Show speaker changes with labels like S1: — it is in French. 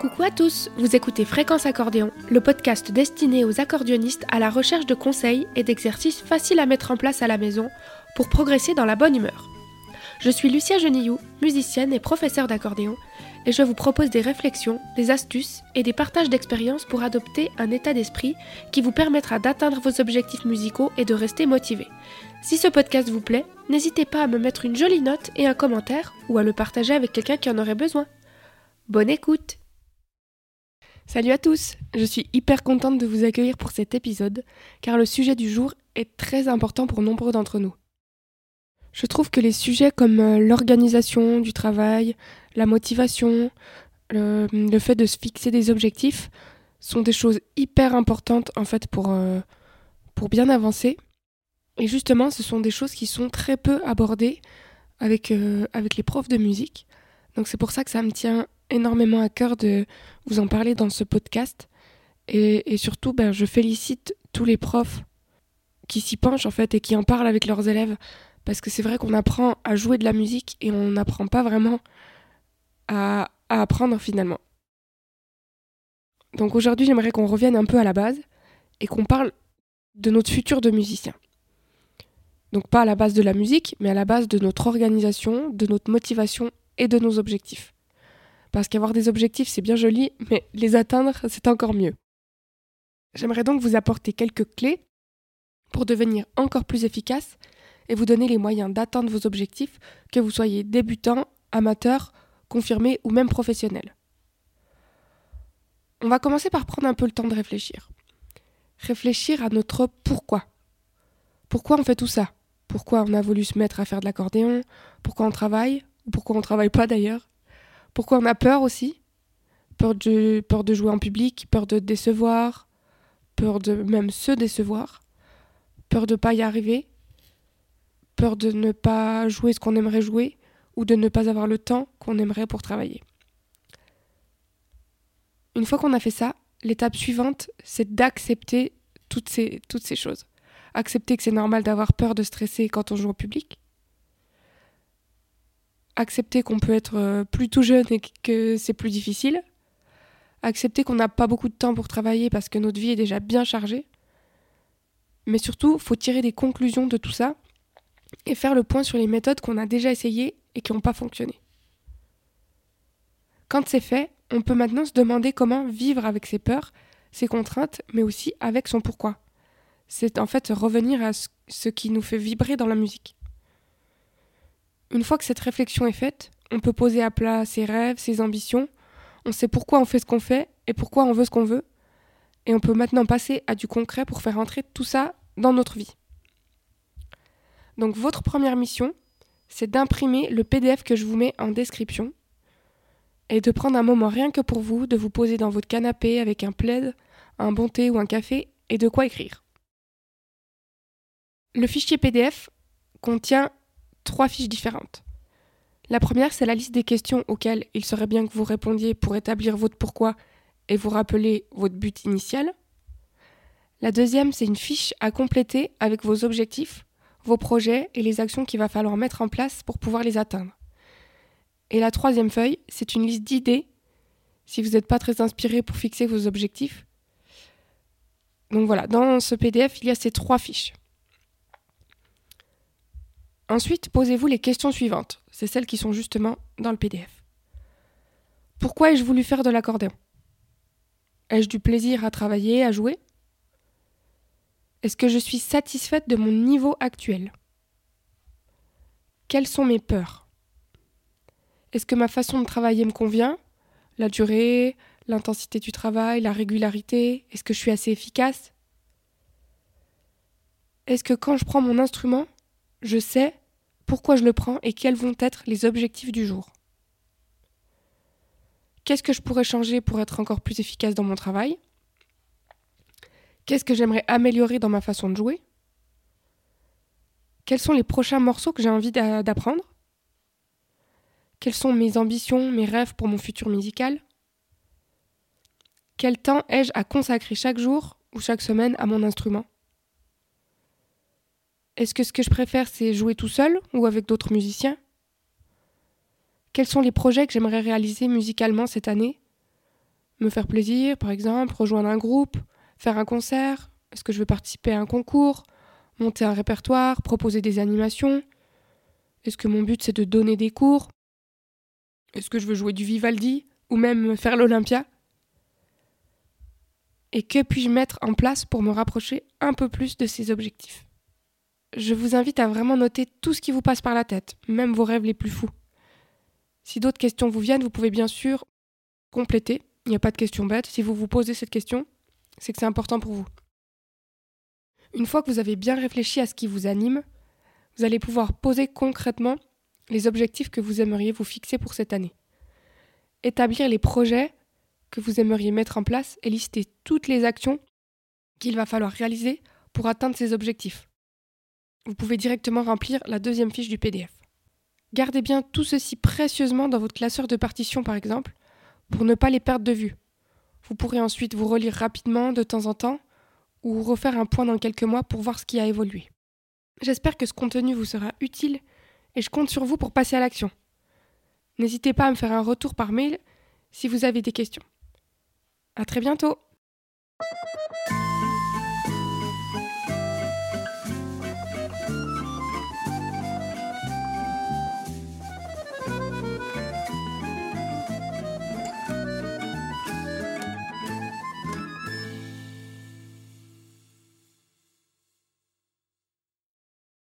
S1: Coucou à tous, vous écoutez Fréquence Accordéon, le podcast destiné aux accordéonistes à la recherche de conseils et d'exercices faciles à mettre en place à la maison pour progresser dans la bonne humeur. Je suis Lucia Genillou, musicienne et professeure d'accordéon, et je vous propose des réflexions, des astuces et des partages d'expériences pour adopter un état d'esprit qui vous permettra d'atteindre vos objectifs musicaux et de rester motivé. Si ce podcast vous plaît, n'hésitez pas à me mettre une jolie note et un commentaire ou à le partager avec quelqu'un qui en aurait besoin. Bonne écoute Salut à tous Je suis hyper contente de vous accueillir pour cet épisode, car le sujet du jour est très important pour nombreux d'entre nous. Je trouve que les sujets comme euh, l'organisation du travail, la motivation, le, fait de se fixer des objectifs sont des choses hyper importantes en fait pour, euh, pour bien avancer. Et justement, ce sont des choses qui sont très peu abordées avec, euh, avec les profs de musique. Donc c'est pour ça que ça me tient énormément à cœur de vous en parler dans ce podcast. Et, surtout, ben, je félicite tous les profs qui s'y penchent en fait et qui en parlent avec leurs élèves. Parce que c'est vrai qu'on apprend à jouer de la musique et on n'apprend pas vraiment à, à apprendre finalement. Donc aujourd'hui, j'aimerais qu'on revienne un peu à la base et qu'on parle de notre futur de musicien. Donc pas à la base de la musique, mais à la base de notre organisation, de notre motivation et de nos objectifs. Parce qu'avoir des objectifs, c'est bien joli, mais les atteindre, c'est encore mieux. J'aimerais donc vous apporter quelques clés pour devenir encore plus efficace et vous donner les moyens d'atteindre vos objectifs, que vous soyez débutant, amateur, confirmé ou même professionnel. On va commencer par prendre un peu le temps de réfléchir. Réfléchir à notre pourquoi. Pourquoi on fait tout ça? Pourquoi on a voulu se mettre à faire de l'accordéon? Pourquoi on travaille? Ou pourquoi on travaille pas d'ailleurs? Pourquoi on a peur aussi? Peur de, jouer en public, peur de décevoir, peur de même se décevoir, peur de pas y arriver, peur de ne pas jouer ce qu'on aimerait jouer ou de ne pas avoir le temps qu'on aimerait pour travailler. Une fois qu'on a fait ça, l'étape suivante, c'est d'accepter toutes ces, toutes ces choses. Accepter que c'est normal d'avoir peur de stresser quand on joue au public. Accepter qu'on peut être euh, plus tout jeune et que c'est plus difficile. Accepter qu'on n'a pas beaucoup de temps pour travailler parce que notre vie est déjà bien chargée. Mais surtout, il faut tirer des conclusions de tout ça et faire le point sur les méthodes qu'on a déjà essayées et qui n'ont pas fonctionné. Quand c'est fait, on peut maintenant se demander comment vivre avec ses peurs, ses contraintes, mais aussi avec son pourquoi. C'est en fait revenir à ce qui nous fait vibrer dans la musique. Une fois que cette réflexion est faite, on peut poser à plat ses rêves, ses ambitions, on sait pourquoi on fait ce qu'on fait et pourquoi on veut ce qu'on veut, et on peut maintenant passer à du concret pour faire entrer tout ça dans notre vie. Donc votre première mission, c'est d'imprimer le PDF que je vous mets en description et de prendre un moment rien que pour vous, de vous poser dans votre canapé avec un plaid, un bon thé ou un café et de quoi écrire. Le fichier PDF contient trois fiches différentes. La première, c'est la liste des questions auxquelles il serait bien que vous répondiez pour établir votre pourquoi et vous rappeler votre but initial. La deuxième, c'est une fiche à compléter avec vos objectifs vos projets et les actions qu'il va falloir mettre en place pour pouvoir les atteindre. Et la troisième feuille, c'est une liste d'idées si vous n'êtes pas très inspiré pour fixer vos objectifs. Donc voilà, dans ce PDF, il y a ces trois fiches. Ensuite, posez-vous les questions suivantes. C'est celles qui sont justement dans le PDF. Pourquoi ai-je voulu faire de l'accordéon? Ai-je du plaisir à travailler, à jouer? Est-ce que je suis satisfaite de mon niveau actuel? Quelles sont mes peurs? Est-ce que ma façon de travailler me convient? La durée, l'intensité du travail, la régularité? Est-ce que je suis assez efficace? Est-ce que quand je prends mon instrument, je sais pourquoi je le prends et quels vont être les objectifs du jour. Qu'est-ce que je pourrais changer pour être encore plus efficace dans mon travail? Qu'est-ce que j'aimerais améliorer dans ma façon de jouer? Quels sont les prochains morceaux que j'ai envie d'apprendre? Quelles sont mes ambitions, mes rêves pour mon futur musical? Quel temps ai-je à consacrer chaque jour ou chaque semaine à mon instrument? Est-ce que ce que je préfère c'est jouer tout seul ou avec d'autres musiciens? Quels sont les projets que j'aimerais réaliser musicalement cette année? Me faire plaisir, par exemple, rejoindre un groupe, faire un concert, est-ce que je veux participer à un concours, monter un répertoire, proposer des animations? Est-ce que mon but c'est de donner des cours? Est-ce que je veux jouer du Vivaldi ou même faire l'Olympia? Et que puis-je mettre en place pour me rapprocher un peu plus de ces objectifs? Je vous invite à vraiment noter tout ce qui vous passe par la tête, même vos rêves les plus fous. Si d'autres questions vous viennent, vous pouvez bien sûr compléter. Il n'y a pas de question bête. Si vous vous posez cette question, c'est que c'est important pour vous. Une fois que vous avez bien réfléchi à ce qui vous anime, vous allez pouvoir poser concrètement les objectifs que vous aimeriez vous fixer pour cette année. Établir les projets que vous aimeriez mettre en place et lister toutes les actions qu'il va falloir réaliser pour atteindre ces objectifs. Vous pouvez directement remplir la deuxième fiche du PDF. Gardez bien tout ceci précieusement dans votre classeur de partition par exemple, pour ne pas les perdre de vue. Vous pourrez ensuite vous relire rapidement de temps en temps ou refaire un point dans quelques mois pour voir ce qui a évolué. J'espère que ce contenu vous sera utile et je compte sur vous pour passer à l'action. N'hésitez pas à me faire un retour par mail si vous avez des questions. À très bientôt!